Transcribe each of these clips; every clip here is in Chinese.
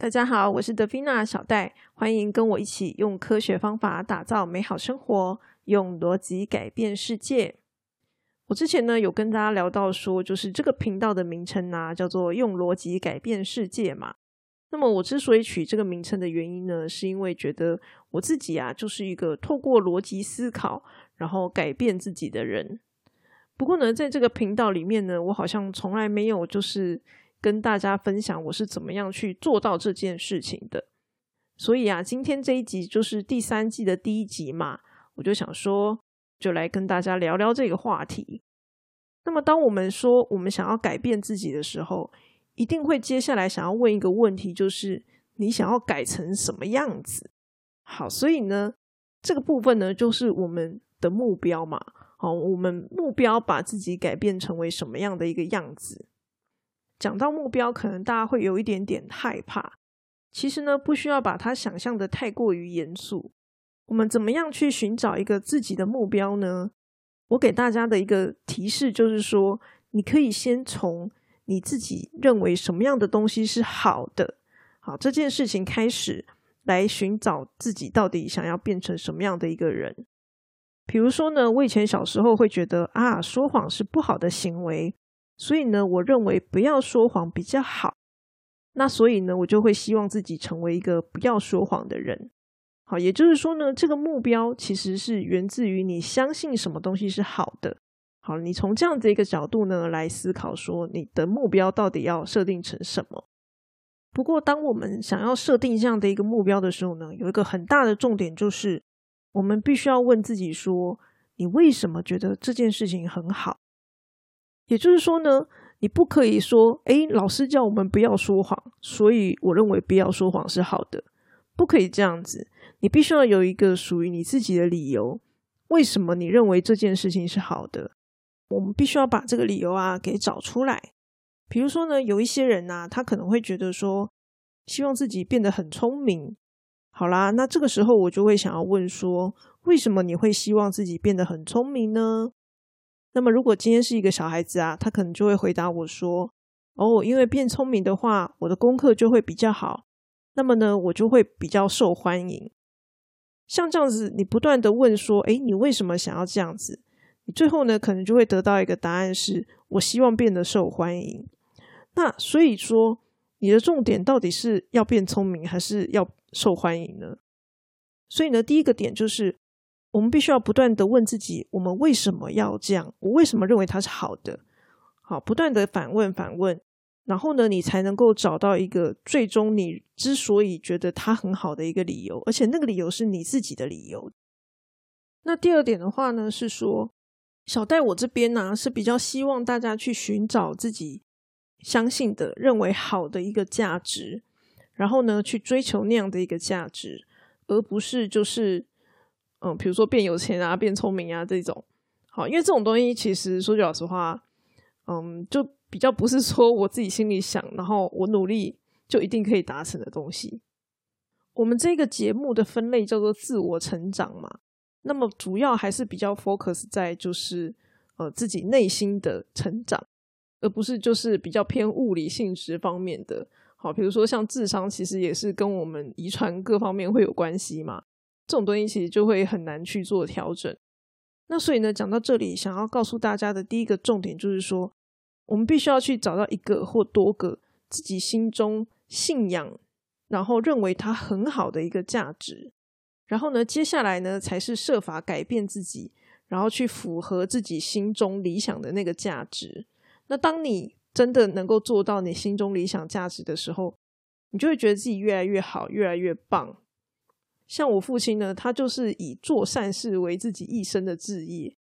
大家好，我是德菲娜小戴，欢迎跟我一起用科学方法打造美好生活，用逻辑改变世界。我之前呢有跟大家聊到说，就是这个频道的名称呢叫做“用逻辑改变世界”嘛。那么我之所以取这个名称的原因呢，是因为觉得我自己啊就是一个透过逻辑思考，然后改变自己的人。不过呢，在这个频道里面呢，我好像从来没有就是。跟大家分享我是怎么样去做到这件事情的。所以啊，今天这一集就是第三季的第一集嘛，我就想说，就来跟大家聊聊这个话题。那么，当我们说我们想要改变自己的时候，一定会接下来想要问一个问题，就是你想要改成什么样子？好，所以呢，这个部分呢，就是我们的目标嘛。好，我们目标把自己改变成为什么样的一个样子？讲到目标，可能大家会有一点点害怕。其实呢，不需要把它想象的太过于严肃。我们怎么样去寻找一个自己的目标呢？我给大家的一个提示就是说，你可以先从你自己认为什么样的东西是好的，好这件事情开始，来寻找自己到底想要变成什么样的一个人。比如说呢，我以前小时候会觉得啊，说谎是不好的行为。所以呢，我认为不要说谎比较好。那所以呢，我就会希望自己成为一个不要说谎的人。好，也就是说呢，这个目标其实是源自于你相信什么东西是好的。好，你从这样子一个角度呢来思考，说你的目标到底要设定成什么。不过，当我们想要设定这样的一个目标的时候呢，有一个很大的重点就是，我们必须要问自己说，你为什么觉得这件事情很好？也就是说呢，你不可以说，哎，老师叫我们不要说谎，所以我认为不要说谎是好的，不可以这样子。你必须要有一个属于你自己的理由，为什么你认为这件事情是好的？我们必须要把这个理由啊给找出来。比如说呢，有一些人呐，他可能会觉得说，希望自己变得很聪明。好啦，那这个时候我就会想要问说，为什么你会希望自己变得很聪明呢？那么，如果今天是一个小孩子啊，他可能就会回答我说：“哦，因为变聪明的话，我的功课就会比较好。那么呢，我就会比较受欢迎。”像这样子，你不断的问说：“诶，你为什么想要这样子？”你最后呢，可能就会得到一个答案是：“我希望变得受欢迎。”那所以说，你的重点到底是要变聪明，还是要受欢迎呢？所以呢，第一个点就是。我们必须要不断的问自己：我们为什么要这样？我为什么认为它是好的？好，不断的反问、反问，然后呢，你才能够找到一个最终你之所以觉得它很好的一个理由，而且那个理由是你自己的理由。那第二点的话呢，是说小戴我这边呢是比较希望大家去寻找自己相信的、认为好的一个价值，然后呢去追求那样的一个价值，而不是就是。嗯，比如说变有钱啊，变聪明啊，这种好，因为这种东西其实说句老实话，嗯，就比较不是说我自己心里想，然后我努力就一定可以达成的东西。我们这个节目的分类叫做自我成长嘛，那么主要还是比较 focus 在就是呃自己内心的成长，而不是就是比较偏物理性质方面的。好，比如说像智商，其实也是跟我们遗传各方面会有关系嘛。这种东西其实就会很难去做调整。那所以呢，讲到这里，想要告诉大家的第一个重点就是说，我们必须要去找到一个或多个自己心中信仰，然后认为它很好的一个价值。然后呢，接下来呢，才是设法改变自己，然后去符合自己心中理想的那个价值。那当你真的能够做到你心中理想价值的时候，你就会觉得自己越来越好，越来越棒。像我父亲呢，他就是以做善事为自己一生的志业。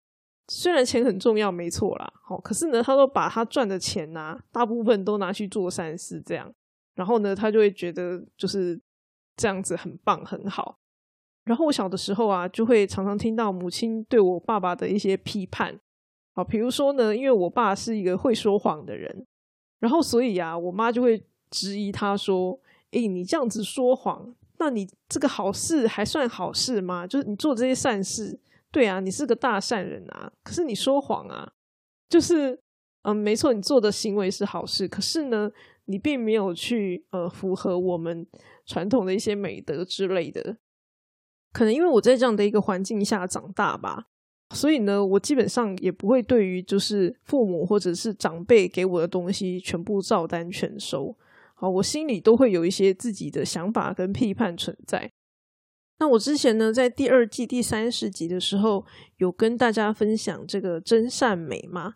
虽然钱很重要，没错啦，好，可是呢，他都把他赚的钱呐，大部分都拿去做善事，这样，然后呢，他就会觉得就是这样子很棒很好。然后我小的时候啊，就会常常听到母亲对我爸爸的一些批判，好，比如说呢，因为我爸是一个会说谎的人，然后所以啊，我妈就会质疑他说：“诶，你这样子说谎。”那你这个好事还算好事吗？就是你做这些善事，对啊，你是个大善人啊。可是你说谎啊，就是嗯，没错，你做的行为是好事，可是呢，你并没有去呃符合我们传统的一些美德之类的。可能因为我在这样的一个环境下长大吧，所以呢，我基本上也不会对于就是父母或者是长辈给我的东西全部照单全收。好，我心里都会有一些自己的想法跟批判存在。那我之前呢，在第二季第三十集的时候，有跟大家分享这个真善美吗？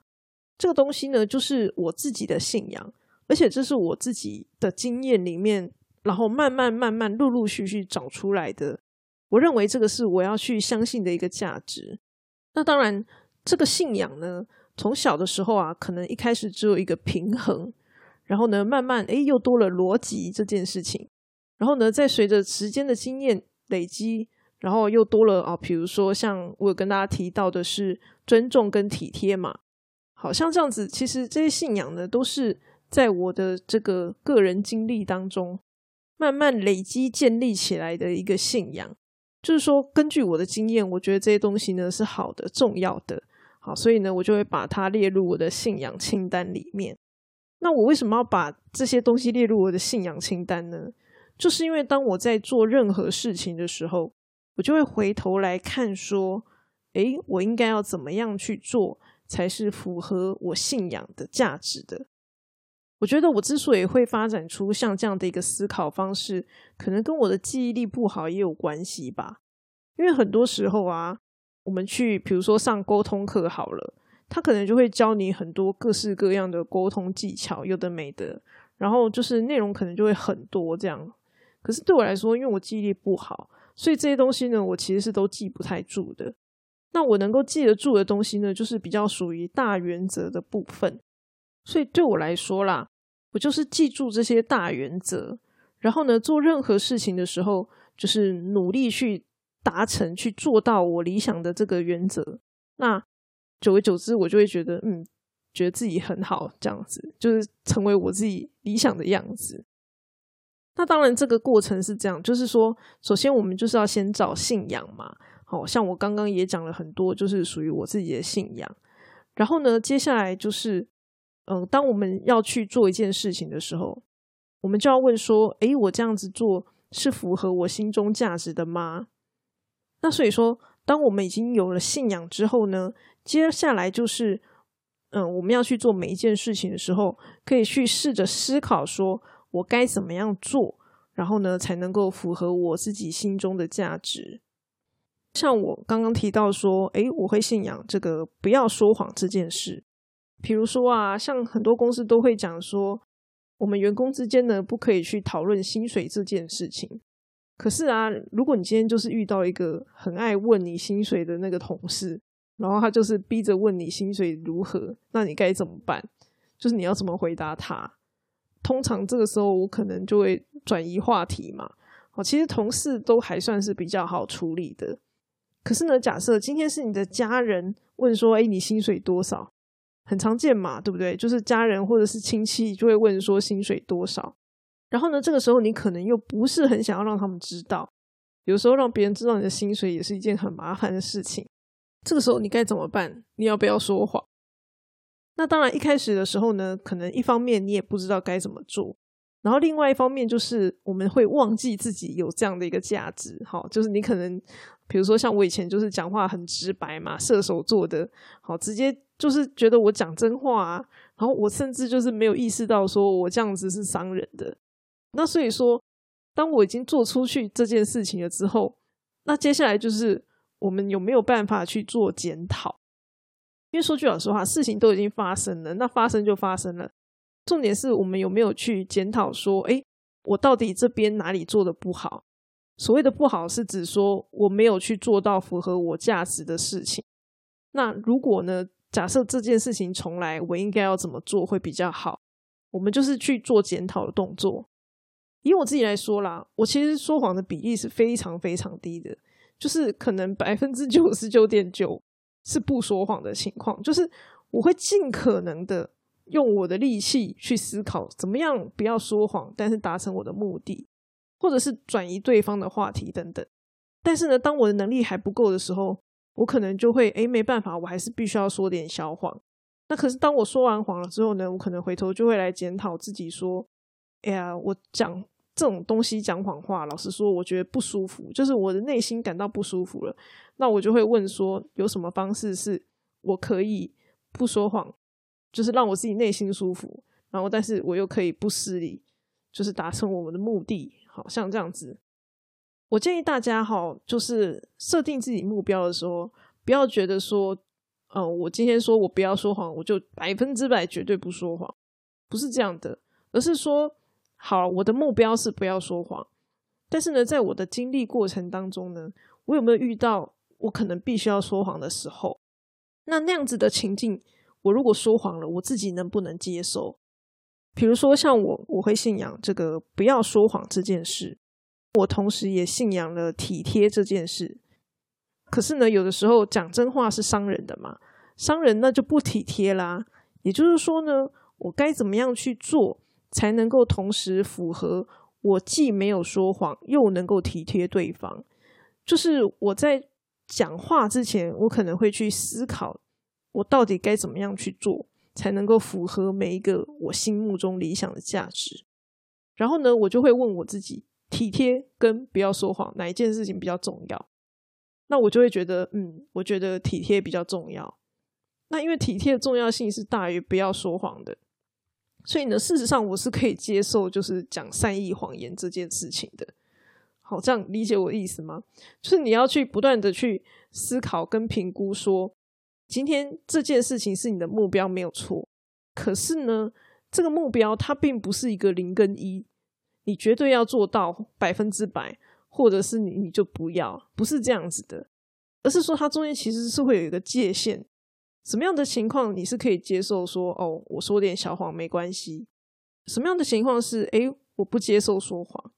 这个东西呢，就是我自己的信仰，而且这是我自己的经验里面，然后慢慢慢慢陆陆续续找出来的。我认为这个是我要去相信的一个价值。那当然，这个信仰呢，从小的时候啊，可能一开始只有一个平衡，然后呢，慢慢诶又多了逻辑这件事情，然后呢，再随着时间的经验累积，然后又多了啊，比如说像我有跟大家提到的是尊重跟体贴嘛，好像这样子，其实这些信仰呢，都是在我的这个个人经历当中慢慢累积建立起来的一个信仰。就是说，根据我的经验，我觉得这些东西呢是好的、重要的，好，所以呢，我就会把它列入我的信仰清单里面。那我为什么要把这些东西列入我的信仰清单呢？就是因为当我在做任何事情的时候，我就会回头来看，说，诶，我应该要怎么样去做，才是符合我信仰的价值的。我觉得我之所以会发展出像这样的一个思考方式，可能跟我的记忆力不好也有关系吧。因为很多时候啊，我们去比如说上沟通课好了，他可能就会教你很多各式各样的沟通技巧，有的没的，然后就是内容可能就会很多这样。可是对我来说，因为我记忆力不好，所以这些东西呢，我其实是都记不太住的。那我能够记得住的东西呢，就是比较属于大原则的部分。所以对我来说啦，我就是记住这些大原则，然后呢，做任何事情的时候，就是努力去达成、去做到我理想的这个原则。那久而久之，我就会觉得，嗯，觉得自己很好，这样子就是成为我自己理想的样子。那当然，这个过程是这样，就是说，首先我们就是要先找信仰嘛。好像我刚刚也讲了很多，就是属于我自己的信仰。然后呢，接下来就是。嗯，当我们要去做一件事情的时候，我们就要问说：“诶，我这样子做是符合我心中价值的吗？”那所以说，当我们已经有了信仰之后呢，接下来就是，嗯，我们要去做每一件事情的时候，可以去试着思考说：“我该怎么样做，然后呢，才能够符合我自己心中的价值？”像我刚刚提到说：“诶，我会信仰这个不要说谎这件事。”比如说啊，像很多公司都会讲说，我们员工之间呢不可以去讨论薪水这件事情。可是啊，如果你今天就是遇到一个很爱问你薪水的那个同事，然后他就是逼着问你薪水如何，那你该怎么办？就是你要怎么回答他？通常这个时候我可能就会转移话题嘛。哦，其实同事都还算是比较好处理的。可是呢，假设今天是你的家人问说，哎，你薪水多少？很常见嘛，对不对？就是家人或者是亲戚就会问说薪水多少，然后呢，这个时候你可能又不是很想要让他们知道，有时候让别人知道你的薪水也是一件很麻烦的事情。这个时候你该怎么办？你要不要说谎？那当然，一开始的时候呢，可能一方面你也不知道该怎么做，然后另外一方面就是我们会忘记自己有这样的一个价值。好，就是你可能比如说像我以前就是讲话很直白嘛，射手座的，好直接。就是觉得我讲真话啊，然后我甚至就是没有意识到说我这样子是伤人的。那所以说，当我已经做出去这件事情了之后，那接下来就是我们有没有办法去做检讨？因为说句老实话，事情都已经发生了，那发生就发生了。重点是我们有没有去检讨说，哎，我到底这边哪里做的不好？所谓的不好，是指说我没有去做到符合我价值的事情。那如果呢？假设这件事情重来，我应该要怎么做会比较好？我们就是去做检讨的动作。以我自己来说啦，我其实说谎的比例是非常非常低的，就是可能百分之九十九点九是不说谎的情况。就是我会尽可能的用我的力气去思考，怎么样不要说谎，但是达成我的目的，或者是转移对方的话题等等。但是呢，当我的能力还不够的时候，我可能就会诶，没办法，我还是必须要说点小谎。那可是当我说完谎了之后呢，我可能回头就会来检讨自己，说哎呀，我讲这种东西讲谎话，老实说，我觉得不舒服，就是我的内心感到不舒服了。那我就会问说，有什么方式是我可以不说谎，就是让我自己内心舒服，然后但是我又可以不失礼，就是达成我们的目的。好像这样子，我建议大家哈，就是设定自己目标的时候，不要觉得说，嗯，我今天说我不要说谎，我就百分之百绝对不说谎，不是这样的，而是说，好，我的目标是不要说谎，但是呢，在我的经历过程当中呢，我有没有遇到我可能必须要说谎的时候？那那样子的情境，我如果说谎了，我自己能不能接受？比如说，像我，我会信仰这个不要说谎这件事。我同时也信仰了体贴这件事。可是呢，有的时候讲真话是伤人的嘛，伤人那就不体贴啦。也就是说呢，我该怎么样去做，才能够同时符合我既没有说谎，又能够体贴对方？就是我在讲话之前，我可能会去思考，我到底该怎么样去做。才能够符合每一个我心目中理想的价值。然后呢，我就会问我自己：体贴跟不要说谎，哪一件事情比较重要？那我就会觉得，嗯，我觉得体贴比较重要。那因为体贴的重要性是大于不要说谎的，所以呢，事实上我是可以接受，就是讲善意谎言这件事情的。好，这样理解我的意思吗？就是你要去不断的去思考跟评估说。今天这件事情是你的目标没有错，可是呢，这个目标它并不是一个零跟一，你绝对要做到百分之百，或者是你你就不要，不是这样子的，而是说它中间其实是会有一个界限，什么样的情况你是可以接受说哦，我说点小谎没关系，什么样的情况是诶，我不接受说谎。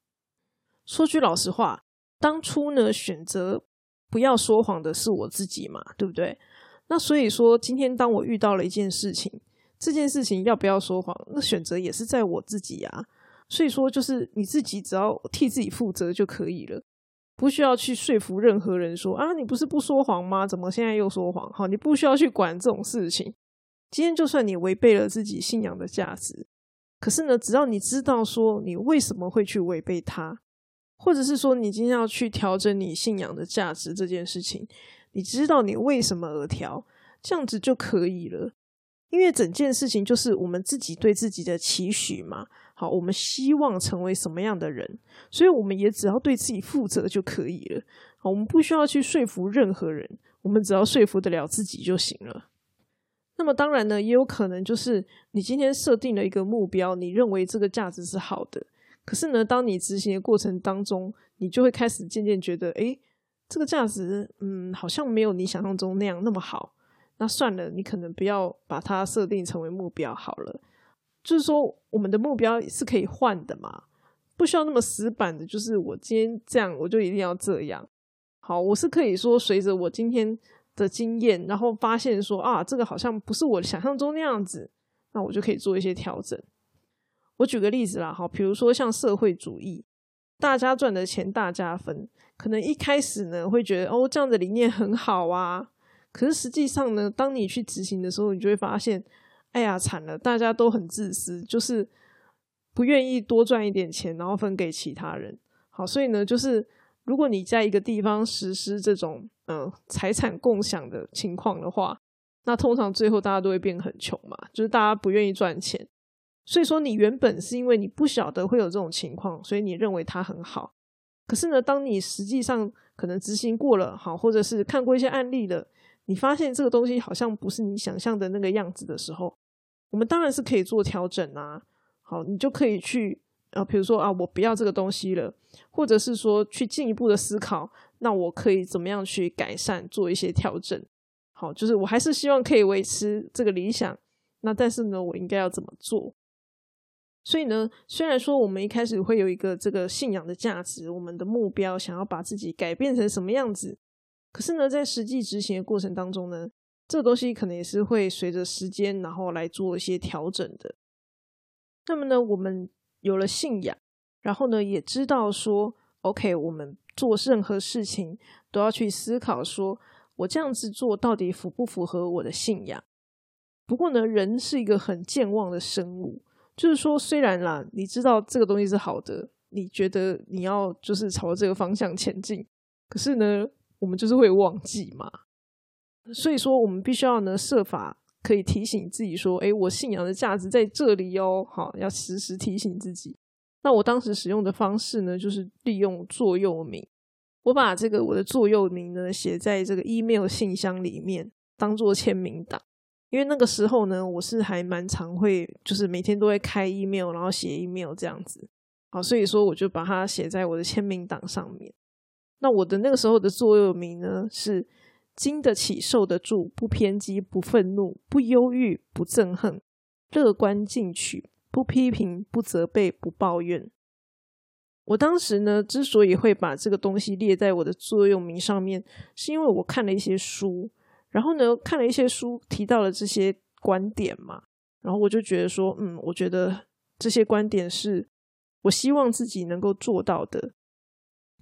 说句老实话，当初呢选择不要说谎的是我自己嘛，对不对？那所以说，今天当我遇到了一件事情，这件事情要不要说谎，那选择也是在我自己呀。所以说，就是你自己只要替自己负责就可以了，不需要去说服任何人说啊，你不是不说谎吗？怎么现在又说谎？好，你不需要去管这种事情。今天就算你违背了自己信仰的价值，可是呢，只要你知道说你为什么会去违背它，或者是说你今天要去调整你信仰的价值这件事情。你知道你为什么而调，这样子就可以了。因为整件事情就是我们自己对自己的期许嘛。好，我们希望成为什么样的人，所以我们也只要对自己负责就可以了。我们不需要去说服任何人，我们只要说服得了自己就行了。那么当然呢，也有可能就是你今天设定了一个目标，你认为这个价值是好的，可是呢，当你执行的过程当中，你就会开始渐渐觉得，诶。这个价值，嗯，好像没有你想象中那样那么好。那算了，你可能不要把它设定成为目标好了。就是说，我们的目标是可以换的嘛，不需要那么死板的。就是我今天这样，我就一定要这样。好，我是可以说，随着我今天的经验，然后发现说啊，这个好像不是我想象中那样子，那我就可以做一些调整。我举个例子啦，好，比如说像社会主义，大家赚的钱大家分。可能一开始呢，会觉得哦，这样的理念很好啊。可是实际上呢，当你去执行的时候，你就会发现，哎呀，惨了，大家都很自私，就是不愿意多赚一点钱，然后分给其他人。好，所以呢，就是如果你在一个地方实施这种嗯财产共享的情况的话，那通常最后大家都会变很穷嘛，就是大家不愿意赚钱。所以说，你原本是因为你不晓得会有这种情况，所以你认为它很好。可是呢，当你实际上可能执行过了，好，或者是看过一些案例了，你发现这个东西好像不是你想象的那个样子的时候，我们当然是可以做调整啊。好，你就可以去啊，比如说啊，我不要这个东西了，或者是说去进一步的思考，那我可以怎么样去改善，做一些调整。好，就是我还是希望可以维持这个理想，那但是呢，我应该要怎么做？所以呢，虽然说我们一开始会有一个这个信仰的价值，我们的目标想要把自己改变成什么样子，可是呢，在实际执行的过程当中呢，这个东西可能也是会随着时间，然后来做一些调整的。那么呢，我们有了信仰，然后呢，也知道说，OK，我们做任何事情都要去思考，说我这样子做到底符不符合我的信仰？不过呢，人是一个很健忘的生物。就是说，虽然啦，你知道这个东西是好的，你觉得你要就是朝这个方向前进，可是呢，我们就是会忘记嘛。所以说，我们必须要呢设法可以提醒自己说，哎，我信仰的价值在这里哦，好，要时时提醒自己。那我当时使用的方式呢，就是利用座右铭，我把这个我的座右铭呢写在这个 email 信箱里面，当做签名档。因为那个时候呢，我是还蛮常会，就是每天都会开 email，然后写 email 这样子，好，所以说我就把它写在我的签名档上面。那我的那个时候的座右铭呢，是经得起、受得住，不偏激、不愤怒、不忧郁、不憎恨，乐观进取，不批评、不责备、不抱怨。我当时呢，之所以会把这个东西列在我的座右铭上面，是因为我看了一些书。然后呢，看了一些书，提到了这些观点嘛，然后我就觉得说，嗯，我觉得这些观点是我希望自己能够做到的。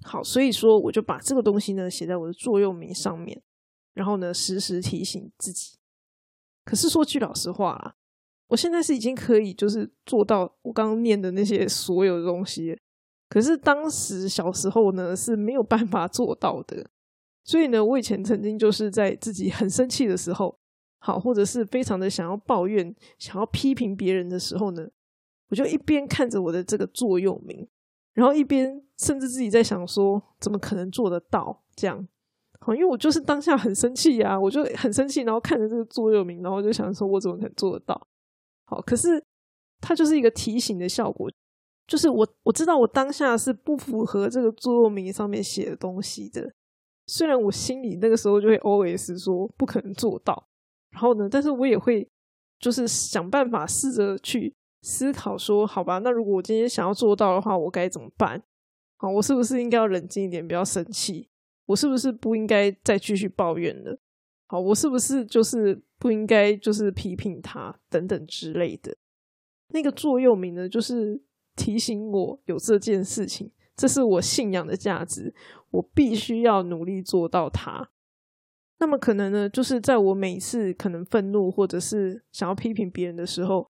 好，所以说我就把这个东西呢写在我的座右铭上面，然后呢时时提醒自己。可是说句老实话啦，我现在是已经可以就是做到我刚刚念的那些所有的东西，可是当时小时候呢是没有办法做到的。所以呢，我以前曾经就是在自己很生气的时候，好，或者是非常的想要抱怨、想要批评别人的时候呢，我就一边看着我的这个座右铭，然后一边甚至自己在想说，怎么可能做得到这样？好，因为我就是当下很生气呀，我就很生气，然后看着这个座右铭，然后就想说，我怎么可能做得到？好，可是它就是一个提醒的效果，就是我我知道我当下是不符合这个座右铭上面写的东西的。虽然我心里那个时候就会 OS 说不可能做到，然后呢，但是我也会就是想办法试着去思考说，好吧，那如果我今天想要做到的话，我该怎么办？好，我是不是应该要冷静一点，不要生气？我是不是不应该再继续抱怨了？好，我是不是就是不应该就是批评他等等之类的？那个座右铭呢，就是提醒我有这件事情。这是我信仰的价值，我必须要努力做到它。那么可能呢，就是在我每次可能愤怒或者是想要批评别人的时候，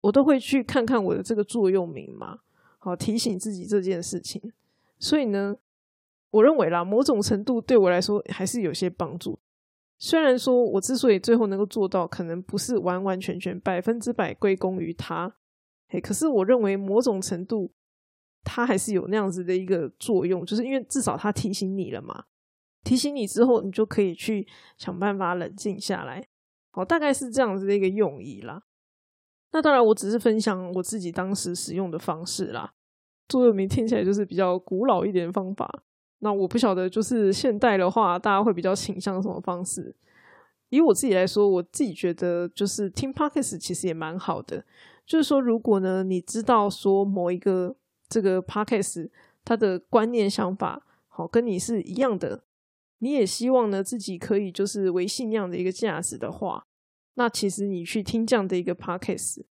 我都会去看看我的这个座右铭嘛，好提醒自己这件事情。所以呢，我认为啦，某种程度对我来说还是有些帮助。虽然说我之所以最后能够做到，可能不是完完全全百分之百归功于他，嘿，可是我认为某种程度。它还是有那样子的一个作用，就是因为至少它提醒你了嘛，提醒你之后，你就可以去想办法冷静下来。好，大概是这样子的一个用意啦。那当然，我只是分享我自己当时使用的方式啦。座右铭听起来就是比较古老一点的方法。那我不晓得，就是现代的话，大家会比较倾向什么方式？以我自己来说，我自己觉得就是听 podcast 其实也蛮好的。就是说，如果呢，你知道说某一个。这个 podcast 他的观念想法好跟你是一样的，你也希望呢自己可以就是为信仰的一个价值的话，那其实你去听这样的一个 podcast，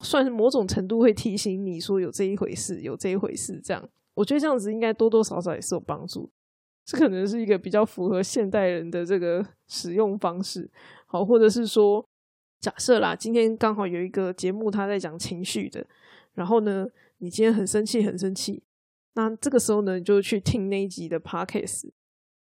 算是某种程度会提醒你说有这一回事，有这一回事。这样，我觉得这样子应该多多少少也是有帮助。这可能是一个比较符合现代人的这个使用方式，好，或者是说，假设啦，今天刚好有一个节目他在讲情绪的，然后呢。你今天很生气，很生气。那这个时候呢，你就去听那一集的 podcast。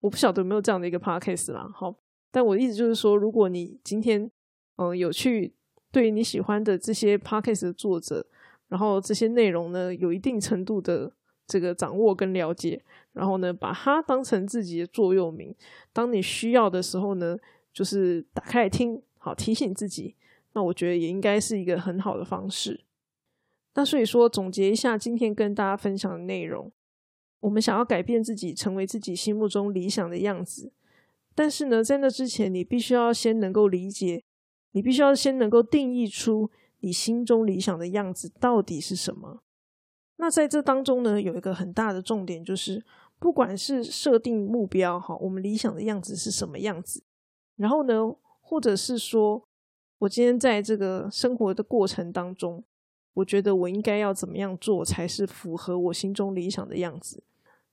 我不晓得有没有这样的一个 podcast 啦。好，但我的意思就是说，如果你今天嗯有去对你喜欢的这些 podcast 的作者，然后这些内容呢有一定程度的这个掌握跟了解，然后呢把它当成自己的座右铭，当你需要的时候呢，就是打开来听，好提醒自己。那我觉得也应该是一个很好的方式。那所以说，总结一下今天跟大家分享的内容，我们想要改变自己，成为自己心目中理想的样子。但是呢，在那之前，你必须要先能够理解，你必须要先能够定义出你心中理想的样子到底是什么。那在这当中呢，有一个很大的重点，就是不管是设定目标哈，我们理想的样子是什么样子，然后呢，或者是说我今天在这个生活的过程当中。我觉得我应该要怎么样做才是符合我心中理想的样子？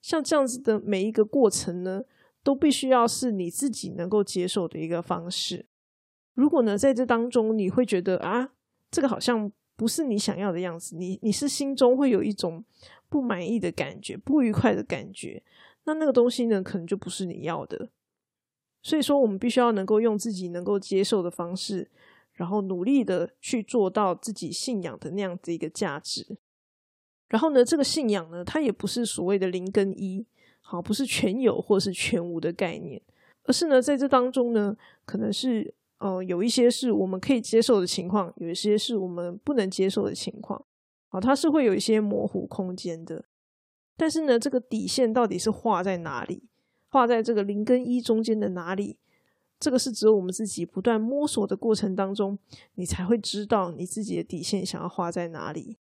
像这样子的每一个过程呢，都必须要是你自己能够接受的一个方式。如果呢，在这当中你会觉得啊，这个好像不是你想要的样子，你你是心中会有一种不满意的感觉、不愉快的感觉，那那个东西呢，可能就不是你要的。所以说，我们必须要能够用自己能够接受的方式，然后努力的去做到自己信仰的那样子一个价值。然后呢，这个信仰呢，它也不是所谓的零跟一，好，不是全有或是全无的概念，而是呢，在这当中呢，可能是呃有一些是我们可以接受的情况，有一些是我们不能接受的情况，好，它是会有一些模糊空间的。但是呢，这个底线到底是画在哪里？画在这个零跟一中间的哪里？这个是只有我们自己不断摸索的过程当中，你才会知道你自己的底线想要画在哪里。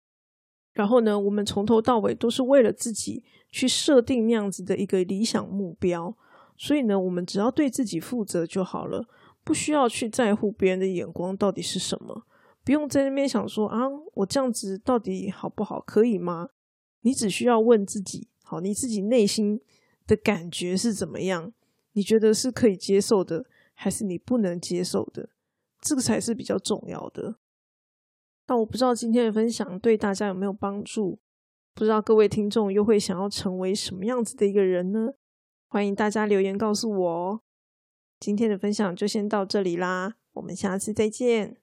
然后呢，我们从头到尾都是为了自己去设定那样子的一个理想目标，所以呢，我们只要对自己负责就好了，不需要去在乎别人的眼光到底是什么，不用在那边想说啊，我这样子到底好不好，可以吗？你只需要问自己，好，你自己内心的感觉是怎么样？你觉得是可以接受的，还是你不能接受的？这个才是比较重要的。那我不知道今天的分享对大家有没有帮助？不知道各位听众又会想要成为什么样子的一个人呢？欢迎大家留言告诉我哦。今天的分享就先到这里啦，我们下次再见。